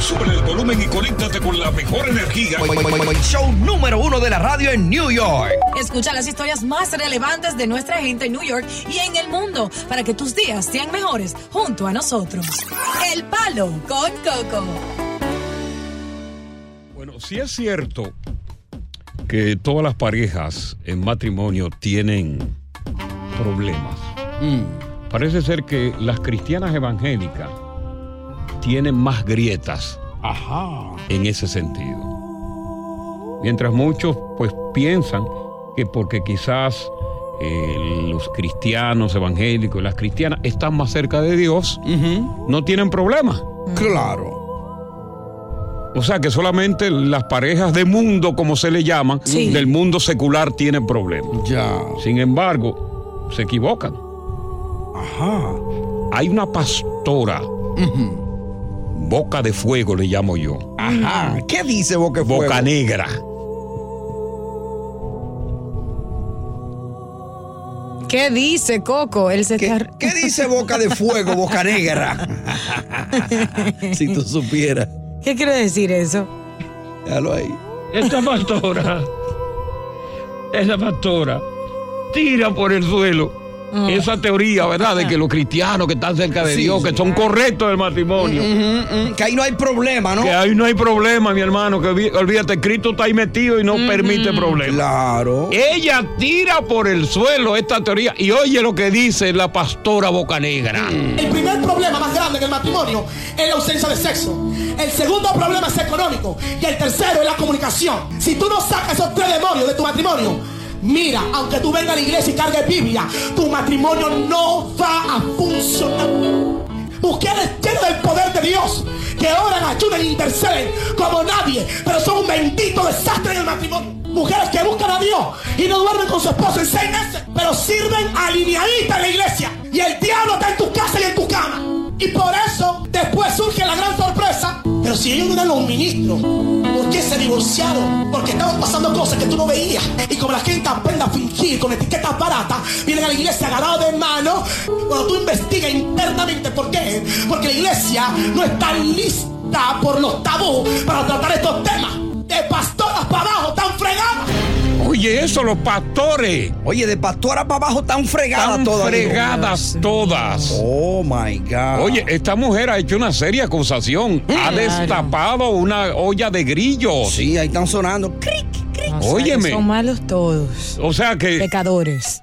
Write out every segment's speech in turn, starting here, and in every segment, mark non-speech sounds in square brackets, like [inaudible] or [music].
Sube el volumen y conéctate con la mejor energía. Show número uno de la radio en New York. Escucha las historias más relevantes de nuestra gente en New York y en el mundo para que tus días sean mejores junto a nosotros. El Palo con Coco. Bueno, sí es cierto que todas las parejas en matrimonio tienen problemas. Parece ser que las cristianas evangélicas tienen más grietas en ese sentido. Mientras muchos pues piensan que porque quizás eh, los cristianos evangélicos y las cristianas están más cerca de Dios, no tienen problemas. Claro. O sea que solamente las parejas de mundo, como se le llaman, Sí. del mundo secular tienen problemas. Ya. Sin embargo, se equivocan. Ajá. Hay una pastora, boca de fuego le llamo yo, Ajá. ¿Qué dice Boca de Fuego? boca negra. ¿Qué dice Coco? Él se ¿Qué, está... qué dice Boca de Fuego, Boca Negra? [laughs] si tú supieras. ¿Qué quiere decir eso? Déjalo ahí. Esta pastora, esa pastora, tira por el suelo esa teoría, ¿verdad? De que los cristianos que están cerca de Sí, Dios, sí. que son correctos del matrimonio. Mm, mm, que ahí no hay problema, ¿no? Que ahí no hay problema, mi hermano, que olví- olvídate, Cristo está ahí metido y no permite problemas. Claro. Ella tira por el suelo esta teoría y oye lo que dice la pastora Boca Negra. El primer problema más grande en el matrimonio es la ausencia de sexo. El segundo problema es económico. Y el tercero es la comunicación. Si tú no sacas esos tres demonios de tu matrimonio, mira, aunque tú vengas a la iglesia y cargues Biblia, tu matrimonio no va a funcionar. Mujeres llenas del poder de Dios, que oran, ayudan e interceden como nadie, pero son un bendito desastre en el matrimonio. Mujeres que buscan a Dios y no duermen con su esposo en seis meses, pero sirven alineaditas en la iglesia. Y el diablo está en tu casa y en tu cama. Y por eso después surge la gran sorpresa. Pero si ellos no eran los ministros, ¿por qué se divorciaron? Porque estaban pasando cosas que tú no veías. Y como la gente aprende a fingir con etiquetas baratas, vienen a la iglesia agarrados de mano. Cuando tú investigas internamente por qué, porque la iglesia no está lista por los tabú para tratar estos temas. De pastoras para abajo, tan fregadas. Oye, eso, los pastores. Oye, de pastora para abajo tan fregadas Están todas. fregadas todas. Oh my God. Oye, esta mujer ha hecho una seria acusación. Ha destapado una olla de grillos. Sí, ahí están sonando. Cric, cric. O sea, Óyeme. Son malos todos. O sea que, Pecadores.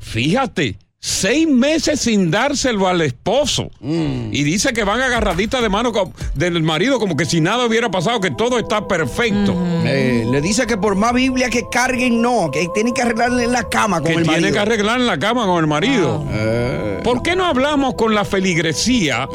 fíjate, seis meses sin dárselo al esposo. Y dice que van agarraditas de mano del marido como que si nada hubiera pasado, que todo está perfecto. Eh, le dice que por más Biblia que carguen, no, que tienen que arreglarle en la cama con Que el tiene marido. que arreglar en la cama con el marido. Eh, ¿Por qué no hablamos con la feligresía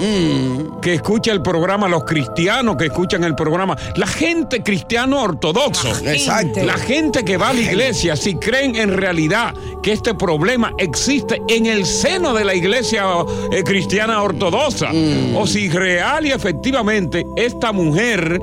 que escucha el programa, los cristianos que escuchan el programa, la gente cristiano ortodoxo? Exacto. La gente que va a la iglesia, si creen en realidad que este problema existe en el seno de la iglesia eh, cristiana ortodoxa, o si real y efectivamente esta mujer,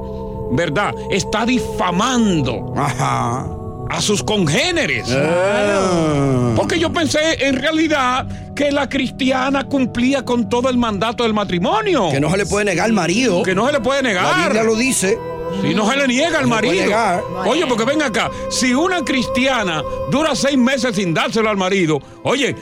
¿verdad?, está difamando Ajá. a sus congéneres. Ah. Porque yo pensé en realidad que la cristiana cumplía con todo el mandato del matrimonio. Que no se le puede negar al marido. Que no se le puede La negar. Biblia lo dice. Si no se le niega al marido. Oye, porque ven acá, si una cristiana dura seis meses sin dárselo al marido, oye,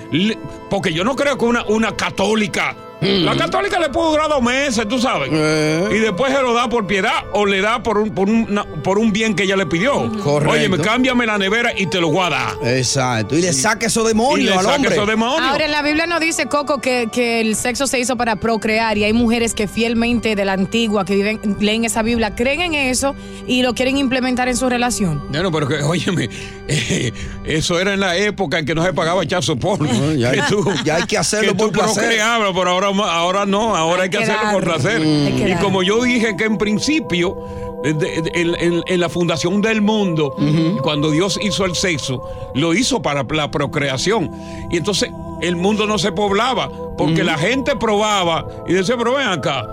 porque yo no creo que una, una católica La católica le puede durar dos meses, tú sabes. Eh. Y después se lo da por piedad o le da por un, por un, por un bien que ella le pidió. Correcto. Oye, me cámbiame la nevera y te lo voy a dar. Exacto. Y le saca esos demonios le al hombre. esos demonios. Ahora, en la Biblia nos dice, Coco, que, que el sexo se hizo para procrear y hay mujeres que fielmente de la antigua, que viven, leen esa Biblia, creen en eso y lo quieren implementar en su relación. Bueno, pero que, óyeme, eh, eso era en la época en que no se pagaba chazo por. No, ya- [laughs] ya hay que hacerlo por placer. procreabas, pero ahora, ahora no, ahora hay, Hay que que hacerlo por placer. Y como yo dije que en principio, en la fundación del mundo, cuando Dios hizo el sexo, lo hizo para la procreación. Y entonces el mundo no se poblaba, porque la gente probaba y decía, pero ven acá.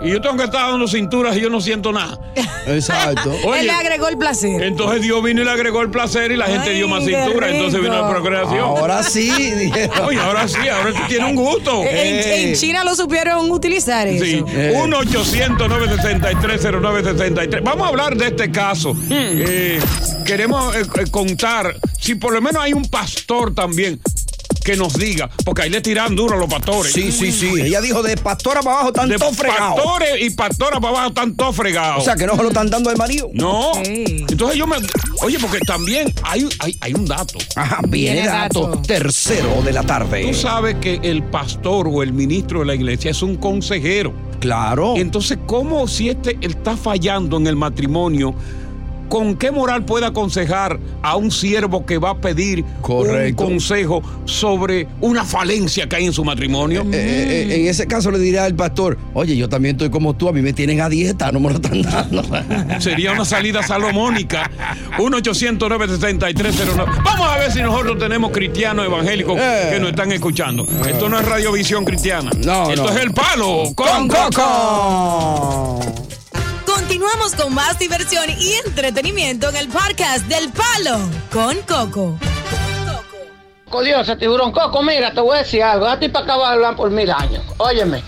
Y yo tengo que estar dando cinturas y yo no siento nada. [laughs] Exacto. Oye, Él le agregó el placer. entonces Dios vino y le agregó el placer y la gente Ay, dio más cintura, entonces vino la procreación. Ahora sí. dijeron. Oye, ahora sí, ahora tú tienes un gusto. En, en China lo supieron utilizar eso. Sí, Eh. 1-800-963-0963. Vamos a hablar de este caso. Hmm. Eh, queremos eh, eh, contar si por lo menos hay un pastor también que nos diga, porque ahí le tiran duro a los pastores. Sí, sí, sí. Ella dijo de pastora para abajo, De tanto fregado. pastores y pastoras para abajo están todos fregados. O sea, que no se lo están dando al marido. no. Entonces yo me. Oye, porque también hay, hay, hay un dato. Ajá, viene Viene dato dato. tercero de la tarde. Tú sabes que el pastor o el ministro de la iglesia es un consejero. Claro. Entonces, ¿cómo si este está fallando en el matrimonio? ¿Con qué moral puede aconsejar a un siervo que va a pedir Correcto. un consejo sobre una falencia que hay en su matrimonio? Eh, eh, eh, en ese caso le dirá al pastor, oye, yo también estoy como tú, a mí me tienen a dieta, no me lo están dando. [laughs] Sería una salida salomónica. 1 800 963 Vamos a ver si nosotros tenemos cristianos evangélicos que nos están escuchando. Esto no es radiovisión cristiana. No, Esto no. es el palo con, ¡Con Coco! Continuamos con más diversión y entretenimiento en el podcast del Palo con Coco. Codiosa, tiburón coco, mira, te voy a decir algo. A ti para acá va a hablar por mil años. Óyeme,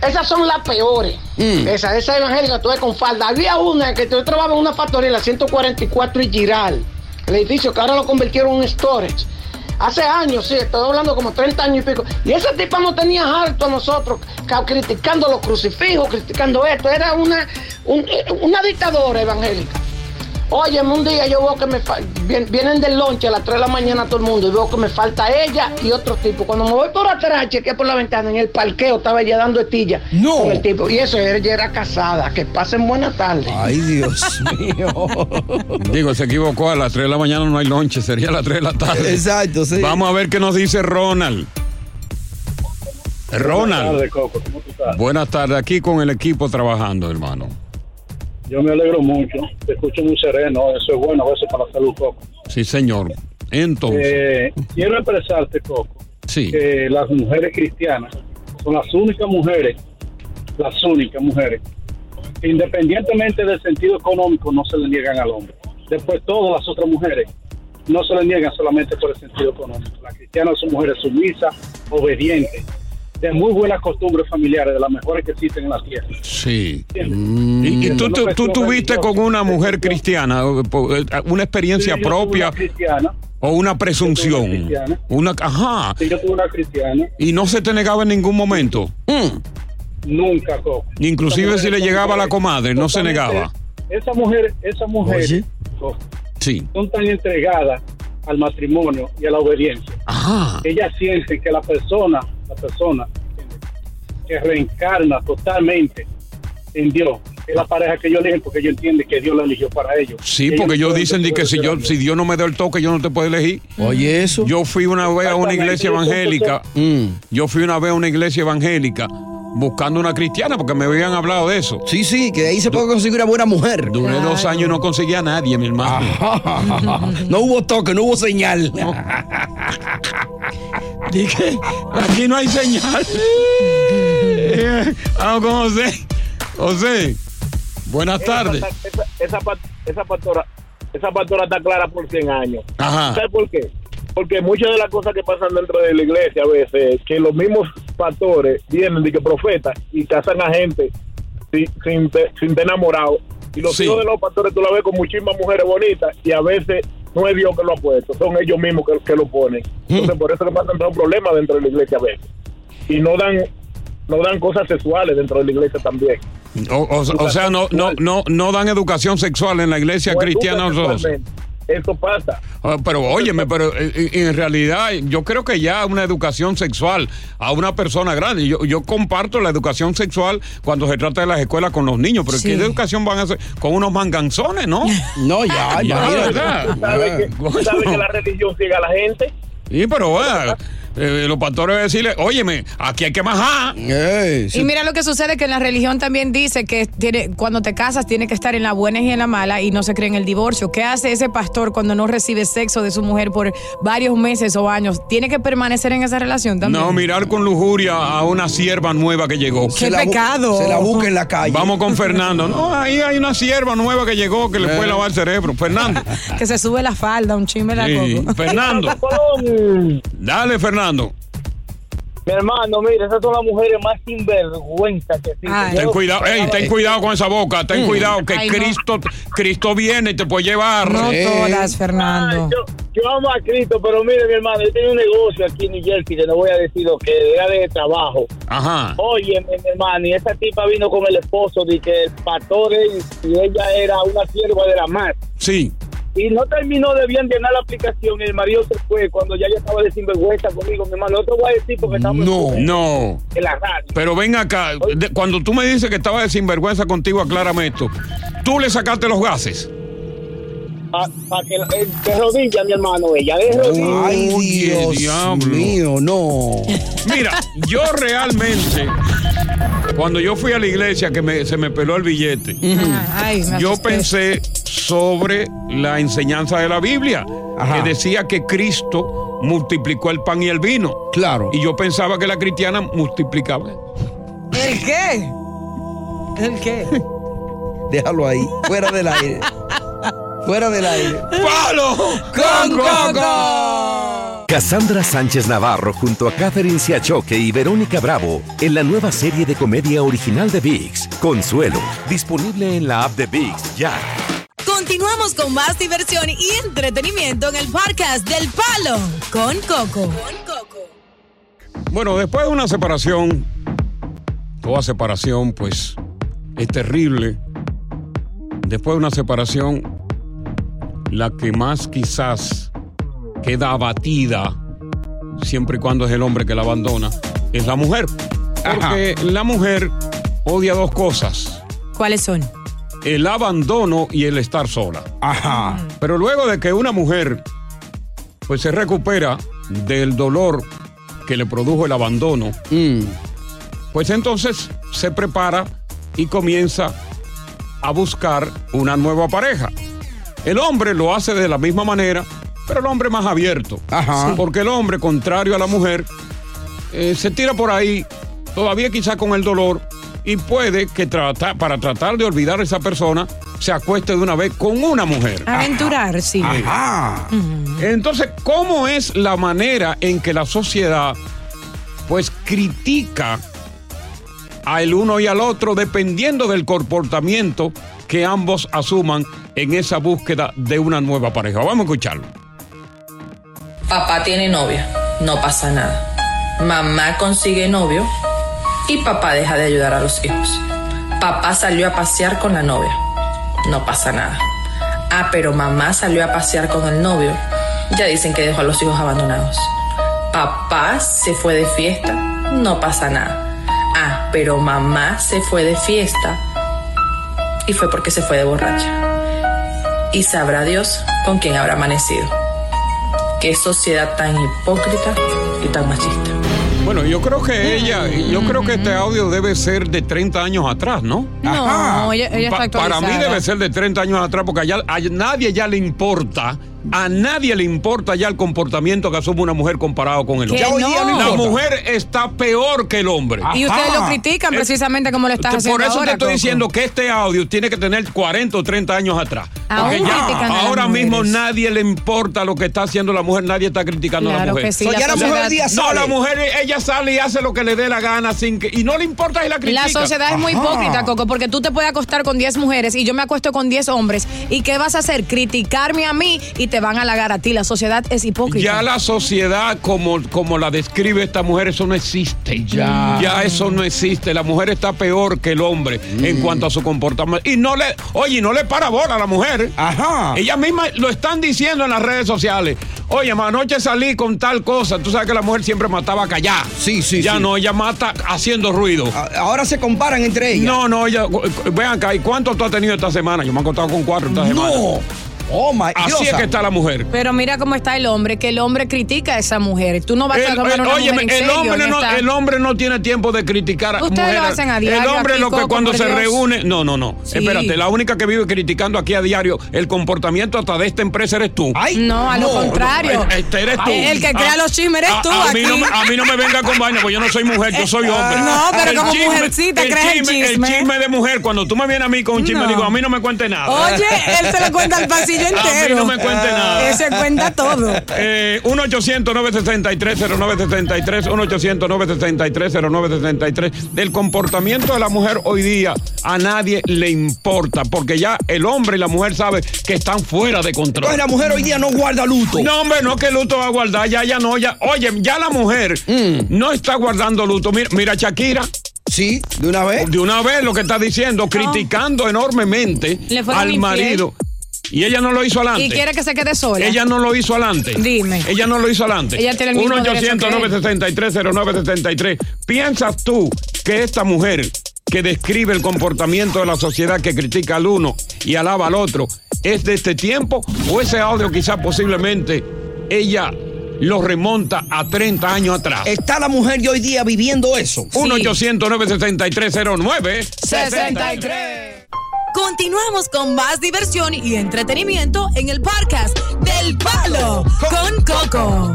esas son las peores. Esas, esas evangélicas, tú ves con falda. Había una que yo trabajaba en una factoría, la 144 y Giral. El edificio que ahora lo convirtieron en storage. Hace años, sí, estoy hablando como 30 años y pico. Y esa tipa no tenía harto a nosotros, ca- criticando los crucifijos, criticando esto. Era una, un- una dictadora evangélica. Óyeme, un día yo veo que me vien- vienen del lonche a las 3 de la mañana todo el mundo y veo que me falta ella y otro tipo. Cuando me voy por atrás, chequeé por la ventana, en el parqueo estaba ella dando estilla No. con el tipo. Y eso, ella era casada. Que pasen buenas tardes. Ay, Dios [laughs] mío. Digo, se equivocó. A las 3 de la mañana no hay lonche, sería a las 3 de la tarde. Exacto, sí. Vamos a ver qué nos dice Ronald. Ronald. Coco, ¿cómo tú estás? Buenas tardes, aquí con el equipo trabajando, hermano. Yo me alegro mucho, te escucho muy sereno, eso es bueno a veces para la salud, Coco. Sí, señor. Entonces, Eh, quiero expresarte, Coco, sí. que las mujeres cristianas son las únicas mujeres, las únicas mujeres, que independientemente del sentido económico no se le niegan al hombre. Después todas las otras mujeres no se le niegan solamente por el sentido económico. Las cristianas son mujeres sumisas, obedientes, de muy buenas costumbres familiares, de las mejores que existen en la tierra. Sí. ¿Entiendes? ¿Y, y tú, tú, tuviste con una mujer cristiana eh, una experiencia Sí, propia una cristiana, o una presunción? cristiana. Una, ajá. sí, yo tuve una cristiana, Y no se te negaba en ningún momento. nunca, Coco. Inclusive si le mujer- llegaba la comadre, no se negaba. Esa mujer, esa mujer. Coco, Sí. son tan entregadas al matrimonio y a la obediencia. Ajá. Ellas sienten que la persona, la persona ¿entiendes? que reencarna totalmente en Dios, es la pareja que ellos eligen porque ellos entienden que Dios la eligió para ellos. Sí, Ellos porque ellos dicen que si yo si Dios no me da el toque, yo no te puedo elegir. Oye, eso. Yo fui una vez a una iglesia evangélica. Mm. Yo fui una vez a una iglesia evangélica buscando una cristiana porque me habían hablado de eso. Sí, sí, que de ahí se puede conseguir una buena mujer. Duré dos años y no conseguía a nadie, mi hermano. [laughs] no hubo toque, no hubo señal. [laughs] Dije, aquí no hay señal. [laughs] Vamos con José. José, buenas tardes. Esa, esa pastora, esa pastora está clara por 100 años. Ajá. ¿Sabes por qué? Porque muchas de las cosas que pasan dentro de la iglesia a veces, que los mismos pastores vienen de que profetas y casan a gente sin, sin, te- sin estar enamorados. Y los Sí. hijos de los pastores tú la ves con muchísimas mujeres bonitas y a veces no es Dios que lo ha puesto, son ellos mismos que, que lo ponen. Entonces por eso que pasan un problemas dentro de la iglesia a veces. Y no dan no dan cosas sexuales dentro de la iglesia también. O, o- o sea, no, no, no, no dan educación sexual en la iglesia No cristiana. Eso pasa. Ah, Pero óyeme, pero eh, eh, en realidad yo creo que ya una educación sexual a una persona grande, yo, yo comparto la educación sexual cuando se trata de las escuelas con los niños, pero Sí. ¿qué educación van a hacer? Con unos manganzones, ¿no? [laughs] No, ya, que, tú sabes que la religión ciega a la gente. Sí, pero bueno, eh, los pastores decirle, óyeme, aquí hay que majar. Y mira lo que sucede que en la religión también dice que tiene, cuando te casas tiene que estar en la buena y en la mala y no se cree en el divorcio. ¿Qué hace ese pastor cuando no recibe sexo de su mujer por varios meses o años? ¿Tiene que permanecer en esa relación también? No, mirar con lujuria a una sierva nueva que llegó. ¡Qué Se pecado! se la busca en la calle. Vamos con Fernando. No, ahí hay una sierva nueva que llegó que le Eh. puede lavar el cerebro. Fernando. [laughs] Que se sube la falda, un chisme la Sí, coco. Fernando. Dale, Fernando. Mi hermano, mira, esas son las mujeres más sinvergüenza que existen. Ten cuidado, ey, ten cuidado con esa boca, ten Mm. cuidado que Ay, no. Cristo, Cristo viene y te puede llevar. No todas, Fernando. Yo, yo amo a Cristo, pero mire, mi hermano, yo tengo un negocio aquí en New Jersey que no voy a decir lo que era de trabajo. Ajá. Oye, mi hermano, y esa tipa vino con el esposo de que el pastor es- y ella era una sierva de la mar. Sí. Y no terminó de bien llenar la aplicación y el marido se fue cuando ya yo estaba de sinvergüenza conmigo, mi hermano. No te voy a decir porque estamos No, en, no. en la radio. Pero ven acá, de- cuando tú me dices que estaba de sinvergüenza contigo, aclárame esto. Tú le sacaste los gases. Para que eh, de rodillas, mi hermano, ella de rodillas. Ay, Dios diablo. mío, no. Mira, yo realmente, cuando yo fui a la iglesia que me- se me peló el billete, Ay, me yo asusté. pensé sobre la enseñanza de la Biblia, Ajá. que decía que Cristo multiplicó el pan y el vino. Claro. Y yo pensaba que la cristiana multiplicaba. ¿El qué? ¿El qué? Déjalo ahí, fuera del aire. Fuera del aire. ¡Palo con Coco! Cassandra Sánchez Navarro junto a Catherine Siachoque y Verónica Bravo en la nueva serie de comedia original de VIX, Consuelo, disponible en la app de VIX ya. Continuamos con más diversión y entretenimiento en el podcast del Palo con Coco. Bueno, después de una separación, toda separación, pues, es terrible. Después de una separación, la que más quizás queda abatida, siempre y cuando es el hombre que la abandona, es la mujer. Porque la mujer odia dos cosas, ¿Cuáles son? el abandono y el estar sola. Ajá. Pero luego de que una mujer pues se recupera del dolor que le produjo el abandono, pues entonces se prepara y comienza a buscar una nueva pareja. El hombre lo hace de la misma manera, pero el hombre más abierto. Ajá. Porque el hombre, contrario a la mujer, eh, se tira por ahí, todavía quizá con el dolor, y puede que trata- para tratar de olvidar a esa persona, se acueste de una vez con una mujer. Aventurar, sí. Ajá. Entonces, ¿cómo es la manera en que la sociedad pues critica al uno y al otro dependiendo del comportamiento que ambos asuman en esa búsqueda de una nueva pareja? Vamos a escucharlo. Papá tiene novia, no pasa nada. Mamá consigue novio y papá deja de ayudar a los hijos. Papá salió a pasear con la novia, no pasa nada. Ah, pero mamá salió a pasear con el novio, ya dicen que dejó a los hijos abandonados. Papá se fue de fiesta, no pasa nada. Ah, pero mamá se fue de fiesta y fue porque se fue de borracha. Y sabrá Dios con quién habrá amanecido. Qué sociedad tan hipócrita y tan machista. Bueno, yo creo que ella, yo creo que este audio debe ser de 30 años atrás, ¿no? No, ella, ella está Pa- para mí actualizada. debe ser de 30 años atrás porque allá- a nadie ya le importa, a nadie le importa ya el comportamiento que asume una mujer comparado con el hombre. Ya hoy día no La mujer está peor que el hombre. Y ustedes lo critican precisamente como lo estás Por haciendo eso ahora, te estoy Coco. diciendo que este audio tiene que tener 40 o 30 años atrás. Aún Porque ya critican a las ahora mismo nadie le importa lo que está haciendo la mujer, nadie está criticando a la mujer. que sí, So, la ya la mujer sociedad- día No, la mujer ella sale y hace lo que le dé la gana sin que y no le importa si la critica. La sociedad es muy hipócrita, Coco, porque tú te puedes acostar con 10 mujeres y yo me acuesto con 10 hombres. ¿Y qué vas a hacer? Criticarme a mí y te van a halagar a ti. La sociedad es hipócrita. Ya la sociedad como, como la describe esta mujer, eso no existe. Ya. Ya eso no existe. La mujer está peor que el hombre en cuanto a su comportamiento. Y no le, oye, no le para bola a la mujer. Ajá. Ella misma lo están diciendo en las redes sociales. Oye, ma, anoche salí con tal cosa. Tú sabes que la mujer siempre mataba callada. Sí, sí, Ya sí. no, ella mata haciendo ruido. A- Ahora se comparan entre ellas. No, no, ella. Vean acá, ¿y cuánto tú has tenido esta semana? Yo me he contado con cuatro esta semana. No. Oh my Así Dios, es que está la mujer. Pero mira cómo está el hombre, que el hombre critica a esa mujer. Tú no vas a El, tomar el- una óyeme, mujer en el serio hombre no, esta- el hombre no tiene tiempo de criticar a Ustedes mujeres. lo hacen a El diario hombre aquí, lo que Coco, cuando se Dios. reúne. No, no, no. Sí. Espérate, la única que vive criticando aquí a diario el comportamiento hasta de esta empresa eres tú. Ay, No, a lo contrario. Eh, Este eres tú. El que crea Ah, los chismes eres a- tú A, mí aquí. no, me- a mí no me venga con vaina, porque yo no soy mujer, yo soy hombre. No, pero El como mujercita el crees el chisme, chisme. El chisme de mujer, cuando tú me vienes a mí con un chisme, No. digo, a mí no me cuente nada. Oye, él se lo cuenta al pasillo entero. A mí no me cuente nada. Él se cuenta todo. Eh, 1-800-963-0963, 1-800-963-0963. Del comportamiento de la mujer hoy día a nadie le importa, porque ya el hombre y la mujer saben que están fuera de control. Entonces la mujer hoy día no guarda luto. No, hombre, no que luto va a guardar, ya, ya no, ya. Oye, ya la mujer no está guardando luto. Mira, mira Shakira. Sí, de una vez. De una vez lo que está diciendo, criticando enormemente al infiel. marido. Y ella no lo hizo adelante. Y quiere que se quede sola. Ella no lo hizo adelante. Dime. Ella no lo hizo adelante. Ella tiene el mismo derecho que él. 1-800-963-0963. ¿Piensas tú que esta mujer que describe el comportamiento de la sociedad que critica al uno y alaba al otro es de este tiempo o ese audio quizás posiblemente ella lo remonta a 30 años atrás? ¿Está la mujer de hoy día viviendo eso? 1-800-963-0963. 63. Continuamos con más diversión y entretenimiento en el podcast del Palo con Coco.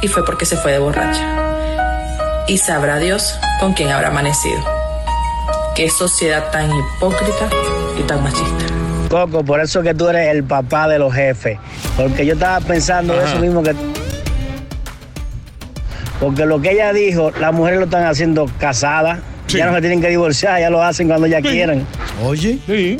Y fue porque se fue de borracha. Y sabrá Dios con quién habrá amanecido. Qué sociedad tan hipócrita y tan machista. Coco, por eso que tú eres el papá de los jefes. Porque yo estaba pensando Ajá. eso mismo que. Porque lo que ella dijo, las mujeres lo están haciendo casadas. Sí. Ya no se tienen que divorciar, ya lo hacen cuando ya Sí. quieran. Oye. Sí.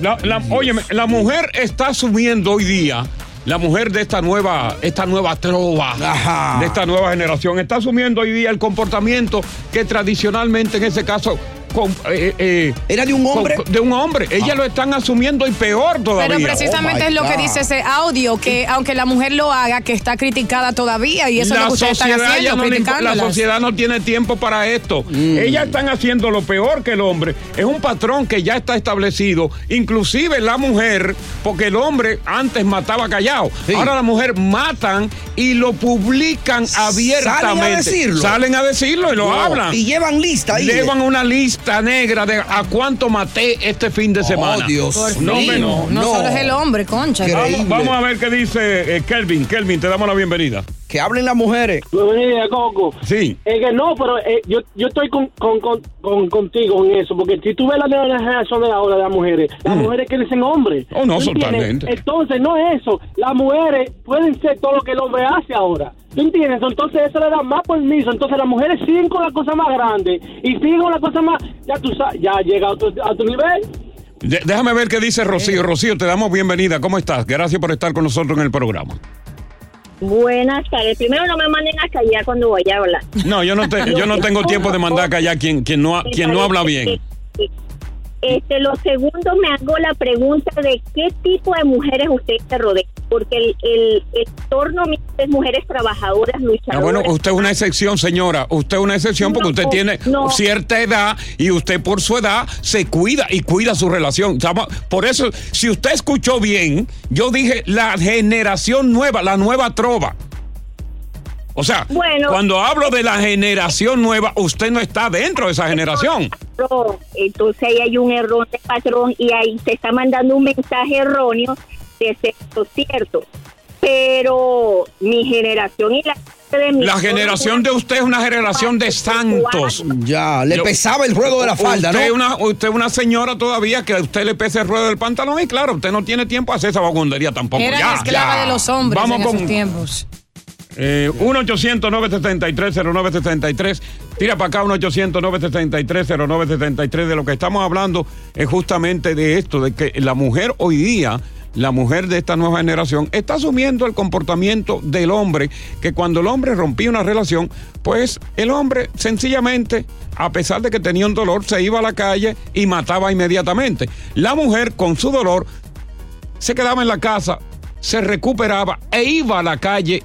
La, la, óyeme, la mujer está asumiendo hoy día, la mujer de esta nueva, esta nueva trova, Ajá. de esta nueva generación, está asumiendo hoy día el comportamiento que tradicionalmente en ese caso con- eh, eh, ¿Era de un con- hombre? de un hombre. Ellas lo están asumiendo y peor todavía. Pero precisamente Oh, es lo que dice ese audio, que aunque la mujer lo haga, que está criticada todavía y eso es lo que ustedes están haciendo, no la sociedad no tiene tiempo para esto. Mm. Ellas están haciendo lo peor que el hombre. Es un patrón que ya está establecido. Inclusive la mujer, porque el hombre antes mataba callado. Sí. Ahora la mujer matan y lo publican abiertamente. decirlo. Salen a decirlo y lo Wow. hablan. Y llevan lista ahí. Llevan una lista negra de a cuánto maté este fin de semana. Oh, Dios Por No, no. No, no. solo es el hombre, concha. Vamos a ver qué dice eh, Kelvin. Kelvin, te damos la bienvenida. Que hablen las mujeres. Coco. Sí. Es que no, pero eh, yo, yo estoy con, con, con, con- contigo en eso, porque si tú ves la nueva generación de ahora de las mujeres, las mujeres crecen hombres. Oh, no, totalmente. Entonces, no es eso. Las mujeres pueden ser todo lo que el hombre hace ahora. ¿Tú entiendes? Entonces, eso le da más permiso. Entonces, las mujeres siguen con la cosa más grande y siguen con la cosa más. Ya tú sabes, ya llega a otro, a otro nivel. De- déjame ver qué dice Rocío. Rocío, te damos bienvenida. ¿Cómo estás? Gracias por estar con nosotros en el programa. Buenas tardes. Primero no me manden a callar cuando voy a hablar. No, yo no, te- yo no tengo tiempo de mandar acá ya quien, quien, no, quien no habla bien. Este, lo segundo me hago la pregunta de qué tipo de mujeres usted se rodea, porque el, el, el entorno es mujeres trabajadoras, Ah, luchadoras. bueno, usted es una excepción, señora. Usted es una excepción porque usted tiene no. cierta edad y usted por su edad se cuida y cuida su relación. Por eso, si usted escuchó bien, yo dije la generación nueva, la nueva trova. O sea, Bueno. cuando hablo de la generación nueva, usted no está dentro de esa generación. Entonces ahí hay un error de patrón y ahí se está mandando un mensaje erróneo de ser cierto. Pero mi generación y la de mi La generación de usted es una generación de santos. Ya, le Yo- pesaba el ruedo de la falda, usted ¿no? Es una, usted es una señora todavía que a usted le pesa el ruedo del pantalón y claro, usted no tiene tiempo a hacer esa vagundería tampoco. Era ya, la esclava ya. de los hombres Vamos en con esos tiempos. eh, 1-800-973-0973. Tira para acá un 800-973-0973. De lo que estamos hablando es justamente de esto, de que la mujer hoy día, la mujer de esta nueva generación, está asumiendo el comportamiento del hombre, que cuando el hombre rompía una relación, pues el hombre sencillamente, a pesar de que tenía un dolor, se iba a la calle y mataba inmediatamente. La mujer, con su dolor, se quedaba en la casa, se recuperaba e iba a la calle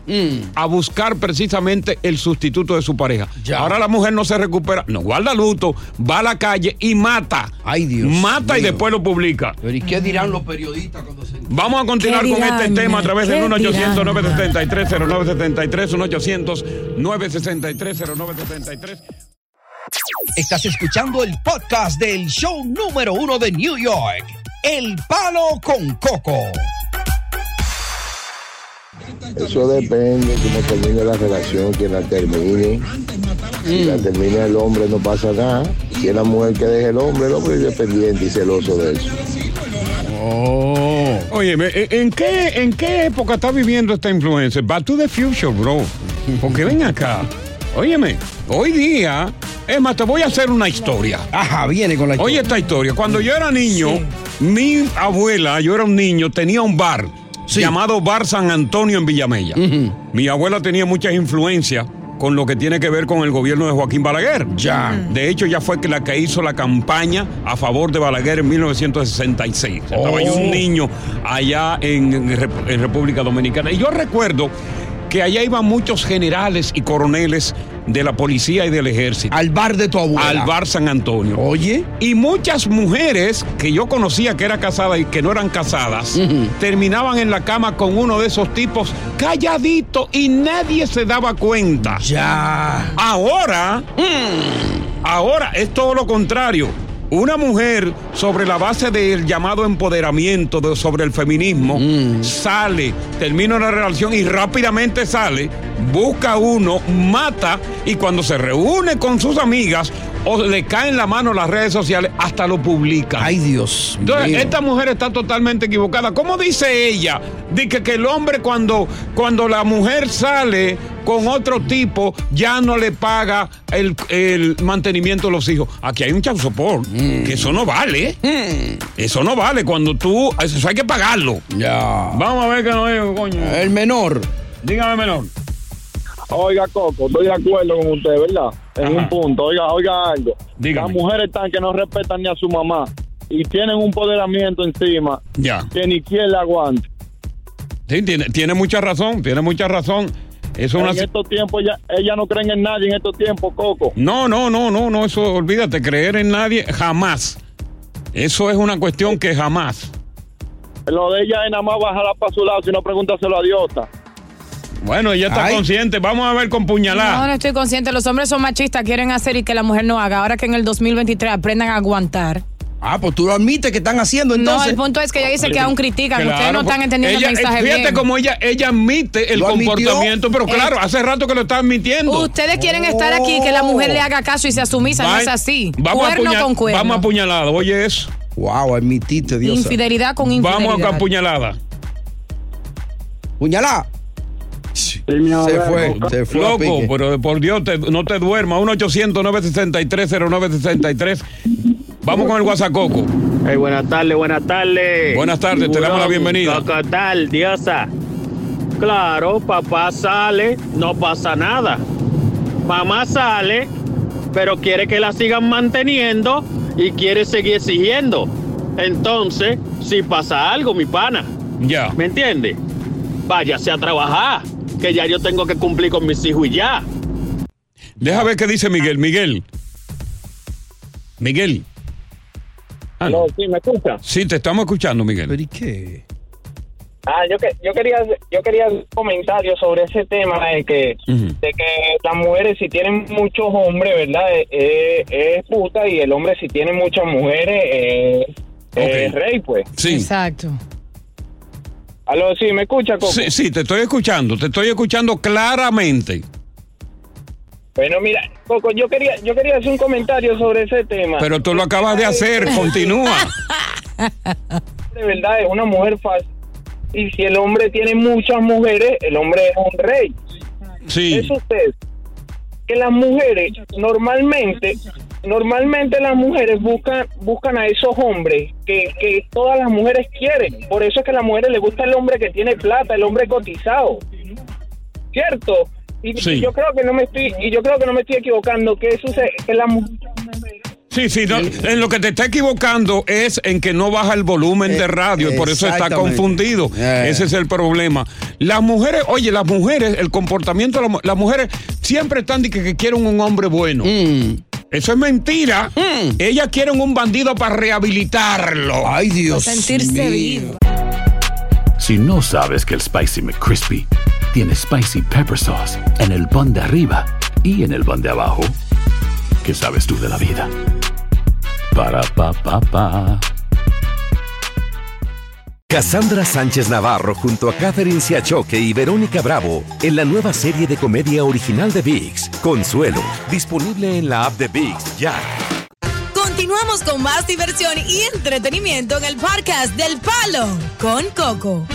a buscar precisamente el sustituto de su pareja. Ahora la mujer no se recupera, no guarda luto, va a la calle y mata. Ay, Dios. Mata y después lo publica. Pero ¿y qué dirán los periodistas cuando se Vamos a continuar ¿Qué con este tema a través del ¿Qué 1 800 dirán? 973 0973 1 800 963 0973 Estás escuchando el podcast del show número uno de New York, El Palo con Coco. Eso depende cómo termine la relación, quien la termine. Si la termina el hombre no pasa nada. Si es la mujer que deja el hombre, el hombre es dependiente y celoso de eso. Oh. Oye, ¿en qué, ¿en qué época está viviendo esta influencer? Back to the future, bro. Porque ven acá. Óyeme, hoy día, es más, te voy a hacer una historia. Ajá, viene con la Oye esta historia. Cuando yo era niño, mi abuela, yo era un niño, tenía un bar llamado Bar San Antonio en Villamella. Mi abuela tenía muchas influencias con lo que tiene que ver con el gobierno de Joaquín Balaguer. Ya. De hecho, ya fue que la que hizo la campaña a favor de Balaguer en 1966. Estaba yo Oh. un niño allá en, en República Dominicana. Y yo recuerdo que allá iban muchos generales y coroneles de la policía y del ejército. Al bar de tu abuela. Al bar San Antonio. Oye. Y muchas mujeres que yo conocía que eran casadas y que no eran casadas, terminaban en la cama con uno de esos tipos calladito y nadie se daba cuenta. Ya. Ahora, ahora es todo lo contrario. Una mujer sobre la base del llamado empoderamiento de- sobre el feminismo sale, termina una relación y rápidamente sale, busca uno, mata y cuando se reúne con sus amigas o le caen la mano las redes sociales, hasta lo publica. Ay, Dios. Entonces, mío. esta mujer está totalmente equivocada. ¿Cómo dice ella? Dice que el hombre cuando, cuando la mujer sale con otro tipo, ya no le paga el, el mantenimiento de los hijos. Aquí hay un child support, que eso no vale. Eso no vale. Cuando tú, eso hay que pagarlo. Ya. Vamos a ver que no es, coño. El menor. Dígame, menor. Oiga, Coco, estoy de acuerdo con usted, ¿verdad? En un punto. Oiga, oiga algo. Las mujeres están que no respetan ni a su mamá y tienen un poderamiento encima Ya. que ni quien le aguante. Sí, tiene, tiene mucha razón, tiene mucha razón. Eso es una... En estos tiempos ya, ellas no creen en nadie en estos tiempos, Coco. No, no, no, no, no, eso olvídate, creer en nadie jamás. Eso es una cuestión que jamás. Lo de ella es nada más bajarla para su lado, si no pregúntaselo a Diota. Bueno, ella está Ay. consciente. Vamos a ver con puñalada. No, no estoy consciente. Los hombres son machistas, quieren hacer y que la mujer no haga. Ahora que en el 2023 aprendan a aguantar. Ah, pues tú lo admites que están haciendo No, entonces. el punto es que ella dice que aún critican. Claro, Ustedes no están pues, entendiendo ella- el mensaje Fíjate bien. cómo ella, ella admite el ¿Lo admitió? comportamiento, pero Eh, claro, hace rato que lo está admitiendo. Ustedes quieren estar aquí y que la mujer le haga caso y se asumisa. No es así. Vamos a, cuerno con cuerno. vamos a apuñalada, oye eso. Wow, admitiste, Dios. Infidelidad con infidelidad. Vamos a apuñalada. Puñalada. Se fue, se fue Loco, pero por Dios, te- no te duermas. 1-800-963-0963. Vamos con el guasacoco. Hey, buenas tardes, buenas tardes. Buenas tardes, te damos la bienvenida. ¿Qué tal, diosa? Claro, papá sale, no pasa nada. Mamá sale, pero quiere que la sigan manteniendo y quiere seguir exigiendo. Entonces, si pasa algo, mi pana. Ya. ¿Me entiende? Váyase a trabajar, que ya yo tengo que cumplir con mis hijos y ya. Deja ver qué dice Miguel. Miguel. Miguel. No. ¿sí me escucha? Sí, te estamos escuchando, Miguel. ¿Pero y qué? Ah, yo, que, yo quería yo quería un comentario sobre ese tema de que de que las mujeres si tienen muchos hombres, ¿verdad? Eh, eh, es puta y el hombre si tiene muchas mujeres eh, es rey, pues. Sí. Exacto. Aló, sí, ¿me escucha, Coco? Sí, sí, te estoy escuchando, te estoy escuchando claramente. Bueno, mira, Coco, yo quería yo quería hacer un comentario sobre ese tema. Pero tú lo acabas de hacer, continúa. [laughs] De verdad es una mujer fácil. Y si el hombre tiene muchas mujeres, el hombre es un rey. Sí. ¿Es usted que las mujeres normalmente normalmente las mujeres buscan buscan a esos hombres que, que todas las mujeres quieren. Por eso es que a las mujeres les gusta el hombre que tiene plata, el hombre cotizado. ¿Cierto? Y, Sí. y yo creo que no me estoy y yo creo que no me estoy equivocando que sucede que la Sí, sí, no, en lo que te está equivocando es en que no baja el volumen de radio y por eso está Eh, confundido. Eh. Ese es el problema. Las mujeres, oye, las mujeres, el comportamiento de las, las mujeres siempre están de que, que quieren un hombre bueno. Mm. Eso es mentira. Ellas quieren un bandido para rehabilitarlo. Ay, Dios. Sentirse vivo. Si no sabes que el Spicy McCrispy tiene Spicy Pepper Sauce en el pan de arriba y en el pan de abajo, ¿qué sabes tú de la vida? Para, pa, pa, pa. Cassandra Sánchez Navarro junto a Catherine Siachoque y Verónica Bravo en la nueva serie de comedia original de VIX, Consuelo, disponible en la app de VIX ya. Continuamos con más diversión y entretenimiento en el podcast del Palo con Coco.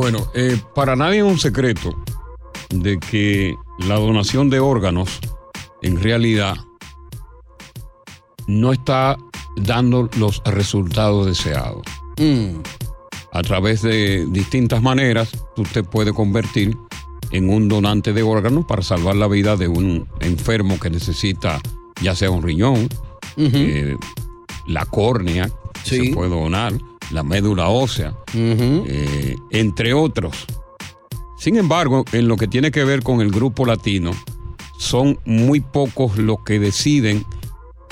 Bueno, eh, para nadie es un secreto de que la donación de órganos en realidad no está dando los resultados deseados. A través de distintas maneras, tú te puedes convertir en un donante de órganos para salvar la vida de un enfermo que necesita ya sea un riñón, eh, la córnea, que se puede donar, la médula ósea, eh, entre otros. Sin embargo, en lo que tiene que ver con el grupo latino, son muy pocos los que deciden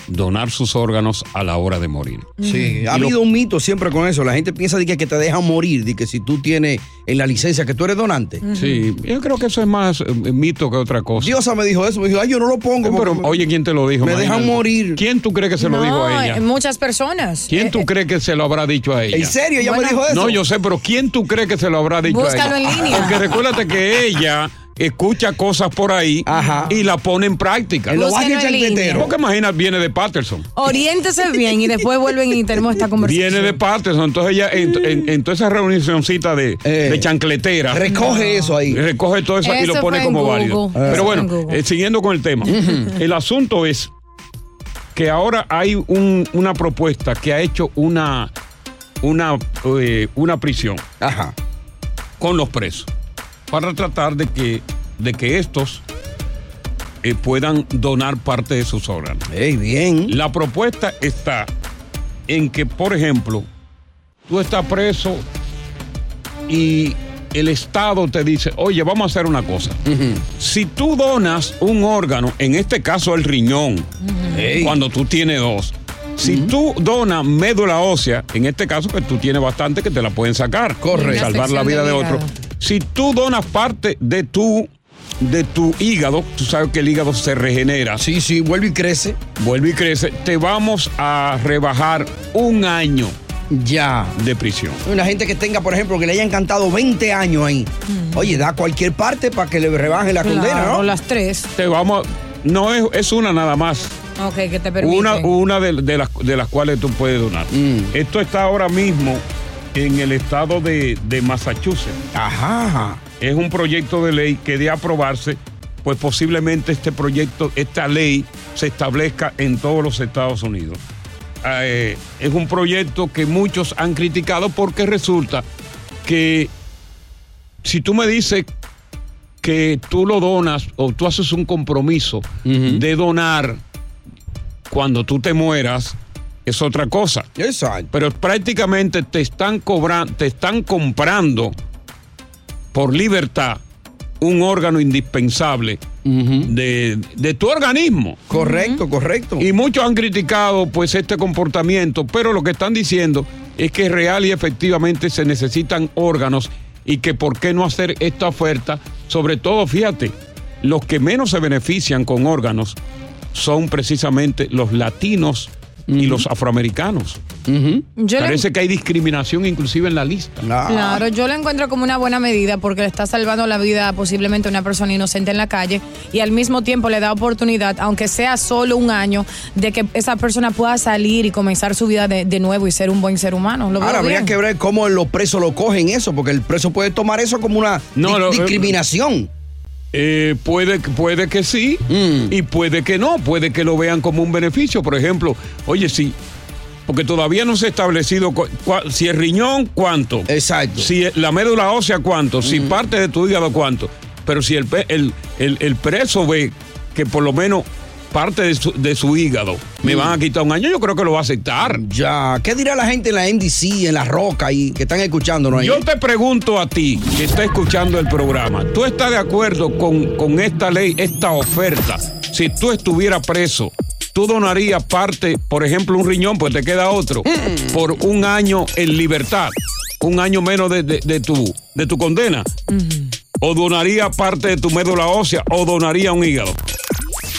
donar sus órganos a la hora de morir. Sí, Y ha lo- habido un mito siempre con eso. La gente piensa de que, que te dejan morir, de que si tú tienes en la licencia que tú eres donante. Sí, yo creo que eso es más eh, mito que otra cosa. Diosa me dijo eso, me dijo, ay, yo no lo pongo. Pero porque oye, ¿quién te lo dijo? Me dejan morir. ¿Quién tú crees que se lo dijo a ella? No, muchas personas. ¿Quién Eh, tú crees que se lo habrá dicho a ella? ¿En serio? ¿Ella me dijo eso? No, yo sé, pero ¿quién tú crees que se lo habrá dicho Búscalo a ella? en línea. Porque recuérdate que ella escucha cosas por ahí y la pone en práctica. Barrios en línea. chancleteros. Porque imagina, viene de Patterson. Oriéntese bien y después vuelven y tenemos esta conversación. Viene de Patterson, entonces ella en, en- en toda esa reunioncita de, de chancletera. Eh, recoge eso ahí. Recoge todo eso y lo pone como Google. válido. Pero bueno, eh, siguiendo con el tema. El asunto es que ahora hay un- una propuesta que ha hecho una, una, eh, una prisión con los presos para tratar de que, de que estos eh, puedan donar parte de sus órganos. bien. La propuesta está en que, por ejemplo, tú estás preso y el Estado te dice, oye, vamos a hacer una cosa. Si tú donas un órgano, en este caso el riñón, cuando tú tienes dos, si tú donas médula ósea, en este caso que tú tienes bastante que te la pueden sacar, Correcto. salvar la vida de sección otro. Si tú donas parte de tu de tu hígado, tú sabes que el hígado se regenera. Sí, sí, vuelve y crece. Vuelve y crece. Te vamos a rebajar un año ya de prisión. Una gente que tenga, por ejemplo, que le hayan cantado 20 años ahí. Oye, da cualquier parte para que le rebaje la condena, ¿no? O las tres. Te vamos, no es, es una nada más. Ok, que te permiten. Una, una de, de las, de las cuales tú puedes donar. Esto está ahora mismo en el estado de, de Massachusetts. Ajá. Es un proyecto de ley que de aprobarse, pues posiblemente este proyecto, esta ley se establezca en todos los Estados Unidos. Eh, es un proyecto que muchos han criticado porque resulta que si tú me dices que tú lo donas o tú haces un compromiso de donar cuando tú te mueras, es otra cosa. Exacto. Pero prácticamente te están cobrando, te están comprando por libertad un órgano indispensable de, de tu organismo. Correcto, correcto. Y muchos han criticado pues este comportamiento, pero lo que están diciendo es que real y efectivamente se necesitan órganos y que por qué no hacer esta oferta, sobre todo, fíjate, los que menos se benefician con órganos son precisamente los latinos y los afroamericanos. Yo le- Parece que hay discriminación inclusive en la lista. Claro, yo lo encuentro como una buena medida porque le está salvando la vida posiblemente a una persona inocente en la calle y al mismo tiempo le da oportunidad, aunque sea solo un año, de que esa persona pueda salir y comenzar su vida de, de nuevo y ser un buen ser humano. Lo Ahora habría bien. que ver cómo los presos lo cogen eso, porque el preso puede tomar eso como una No, di- lo- discriminación. Eh, puede, puede que sí Mm. y puede que no, puede que lo vean como un beneficio. Por ejemplo, oye, sí, porque todavía no se ha establecido si el riñón, cuánto. Exacto. Si la médula ósea, cuánto. Si parte de tu hígado, cuánto. Pero si el, el, el- el preso ve que por lo menos parte de su, de su hígado me van a quitar un año, yo creo que lo va a aceptar. Ya, ¿qué dirá la gente en la NDC, en la roca y que están escuchándonos ahí? Yo te pregunto a ti, que está escuchando el programa, ¿tú estás de acuerdo con, con esta ley, esta oferta? Si tú estuvieras preso, ¿tú donarías parte, por ejemplo, un riñón, pues te queda otro, por un año en libertad, un año menos de, de- de tu, de tu condena? ¿O donaría parte de tu médula ósea o donaría un hígado?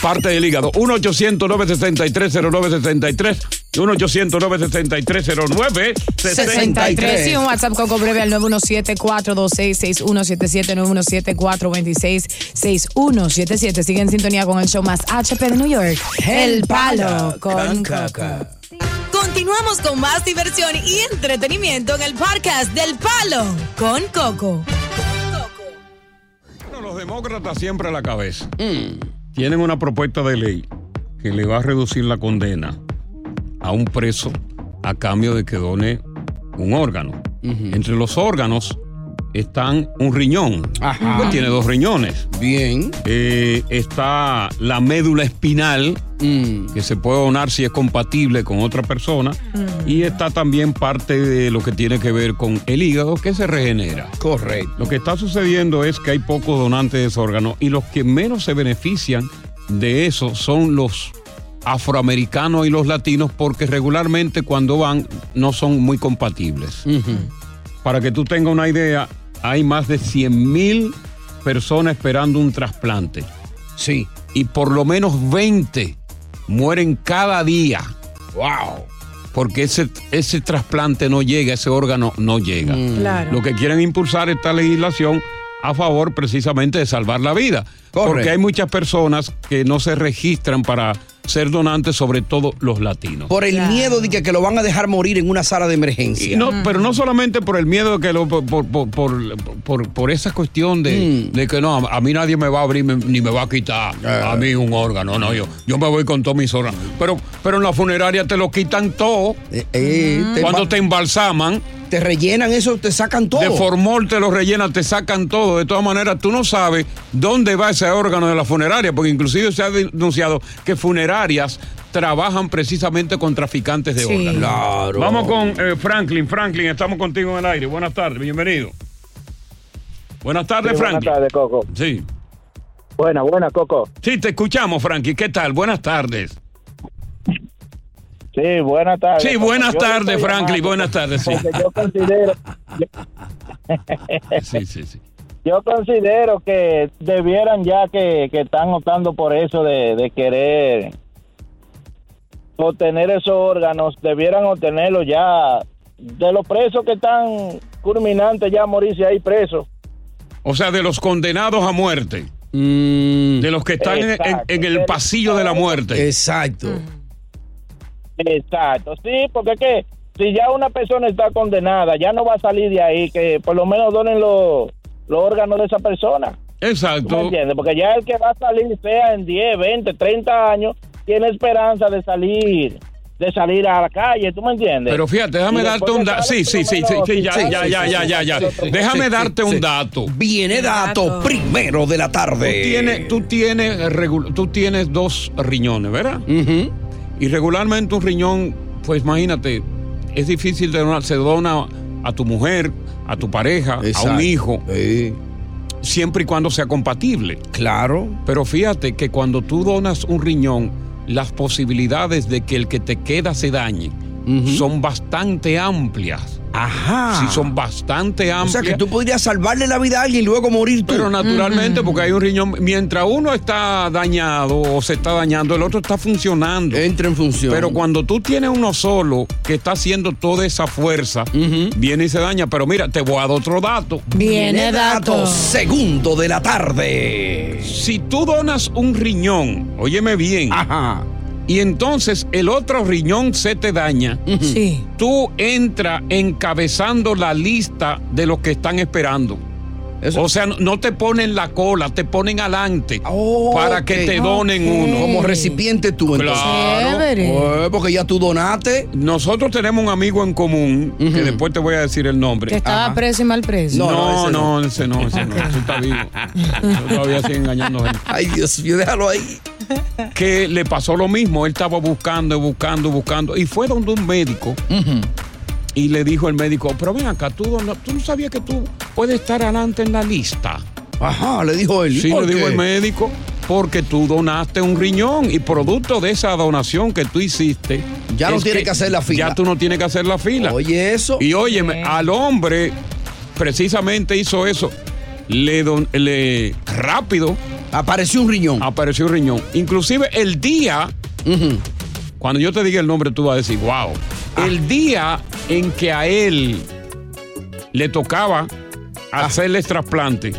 Parte del hígado. 1-800-963-0963. 1-800-963-0963. 63 y un WhatsApp Coco breve al 917-426-6177, 917-976-6177. Sigue en sintonía con el show más HP de New York, El Palo con Coco. Continuamos con más diversión y entretenimiento en el podcast del Palo con Coco. Bueno, los demócratas siempre a la cabeza. Tienen una propuesta de ley que le va a reducir la condena a un preso a cambio de que done un órgano. Entre los órganos están un riñón. Ajá. Pues tiene dos riñones. Bien. está la médula espinal, que se puede donar si es compatible con otra persona. Y está también parte de lo que tiene que ver con el hígado, que se regenera. Correcto. Lo que está sucediendo es que hay pocos donantes de ese órgano y los que menos se benefician de eso son los afroamericanos y los latinos porque regularmente cuando van no son muy compatibles. Para que tú tengas una idea, hay más de 100 mil personas esperando un trasplante. Sí. Y por lo menos 20 mueren cada día. ¡Wow! Porque ese, ese trasplante no llega, ese órgano no llega. Claro. Lo que quieren impulsar esta legislación a favor precisamente de salvar la vida. Porque hay muchas personas que no se registran para ser donantes, sobre todo los latinos. Por el miedo de que, que lo van a dejar morir en una sala de emergencia. Y no, pero no solamente por el miedo de que lo, por, por, por, por, por- esa cuestión de, Mm. de que no, a, a mí nadie me va a abrir me- ni me va a quitar a mí un órgano, no, yo, yo me voy con todos mis órganos. Pero, pero en la funeraria te lo quitan todo. eh, te Cuando te embalsaman. Te rellenan eso, te sacan todo. De formol te lo rellenan, te sacan todo. De todas maneras, tú no sabes dónde va ese órgano de la funeraria, porque inclusive se ha denunciado que funerarias trabajan precisamente con traficantes de Sí. órganos. Claro. Vamos con eh, Franklin. Franklin, estamos contigo en el aire. Buenas tardes, bienvenido. Buenas tardes, Sí, buenas Franklin. tardes, Coco. Sí. Buena, buena, Coco. Sí, te escuchamos, Franklin. ¿Qué tal? Buenas tardes. Sí, buenas tardes. Sí, buenas tardes, Franklin. Buenas tardes, sí. Porque yo considero, Sí, sí, sí. yo considero que debieran ya que, que están optando por eso de, de querer obtener esos órganos, debieran obtenerlos ya de los presos que están culminantes ya a morirse ahí presos. O sea, de los condenados a muerte. De los que están en- en el pasillo de la muerte. Exacto. Exacto, sí, porque es que si ya una persona está condenada, ya no va a salir de ahí, que por lo menos donen los, los órganos de esa persona. ¿Tú me Exacto. entiendes? Porque ya el que va a salir, sea en 10, 20, 30 años, tiene esperanza de salir de salir a la calle, ¿tú me entiendes? Pero fíjate, déjame darte un que dato. Sí, sí, sí, sí, ya, sí, ya, sí, ya, sí, ya, sí, ya, ya. sí, Déjame sí, darte un sí. dato. Viene dato primero de la Tú tarde. tienes, tú tienes, eh, regu- tú tienes dos riñones, ¿verdad? Ujú. Y regularmente un riñón, pues imagínate, es difícil de donar. Se dona a tu mujer, a tu pareja, a un hijo, Sí, siempre y cuando sea compatible. claro. Pero fíjate que cuando tú donas un riñón, las posibilidades de que el que te queda se dañe son bastante amplias. Ajá. Sí, son bastante O amplias. sea que tú podrías salvarle la vida a alguien y luego morir tú. Pero naturalmente, porque hay un riñón, mientras uno está dañado o se está dañando, el otro está funcionando. Entra en función. Pero cuando tú tienes uno solo que está haciendo toda esa fuerza, viene y se daña. Pero mira, te voy a dar otro dato. Viene dato. Segundo de la tarde. Si tú donas un riñón, óyeme bien, Ajá. Y entonces el otro riñón se te daña, Sí. tú entras encabezando la lista de los que están esperando. O sea, no, no te ponen la cola, te ponen adelante Oh, para que te donen Ok. uno. Como recipiente tú, entonces. Claro. Eh, porque ya tú donaste. Nosotros tenemos un amigo en común, que después te voy a decir el nombre. Que estaba preso y mal preso. No, no, ese no, ese no, ese está vivo. Yo todavía sigue engañando gente. Ay, Dios mío, déjalo ahí. Que le pasó lo mismo, él estaba buscando, buscando, buscando, y fue donde un médico y le dijo el médico, pero ven acá, tú, no- tú no sabías que tú puedes estar adelante en la lista. Ajá, le dijo él. ¿y Sí, le dijo el médico, porque tú donaste un riñón y producto de esa donación que tú hiciste. Ya no es tienes que hacer la fila. Ya tú no tienes que hacer la fila. Oye, eso. Y óyeme, al hombre precisamente hizo eso. Le, don- le rápido. Apareció un riñón. Apareció un riñón. Inclusive el día, cuando yo te diga el nombre, tú vas a decir, wow. Ah. El día en que a él le tocaba Ah. hacerle trasplante,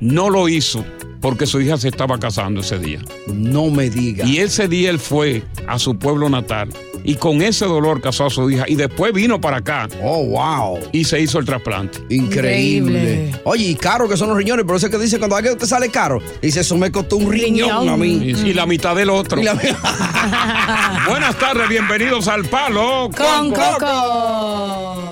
no lo hizo porque su hija se estaba casando ese día. No me diga. Y ese día él fue a su pueblo natal y con ese dolor casó a su hija y después vino para acá. Oh, wow. Y se hizo el trasplante. Increíble. Oye, y caro que son los riñones, pero eso es que dice cuando alguien te sale caro, dice, eso me costó un riñón, a mí. Y, y la mitad del otro. La- [laughs] Buenas tardes, bienvenidos al Palo Con Coco.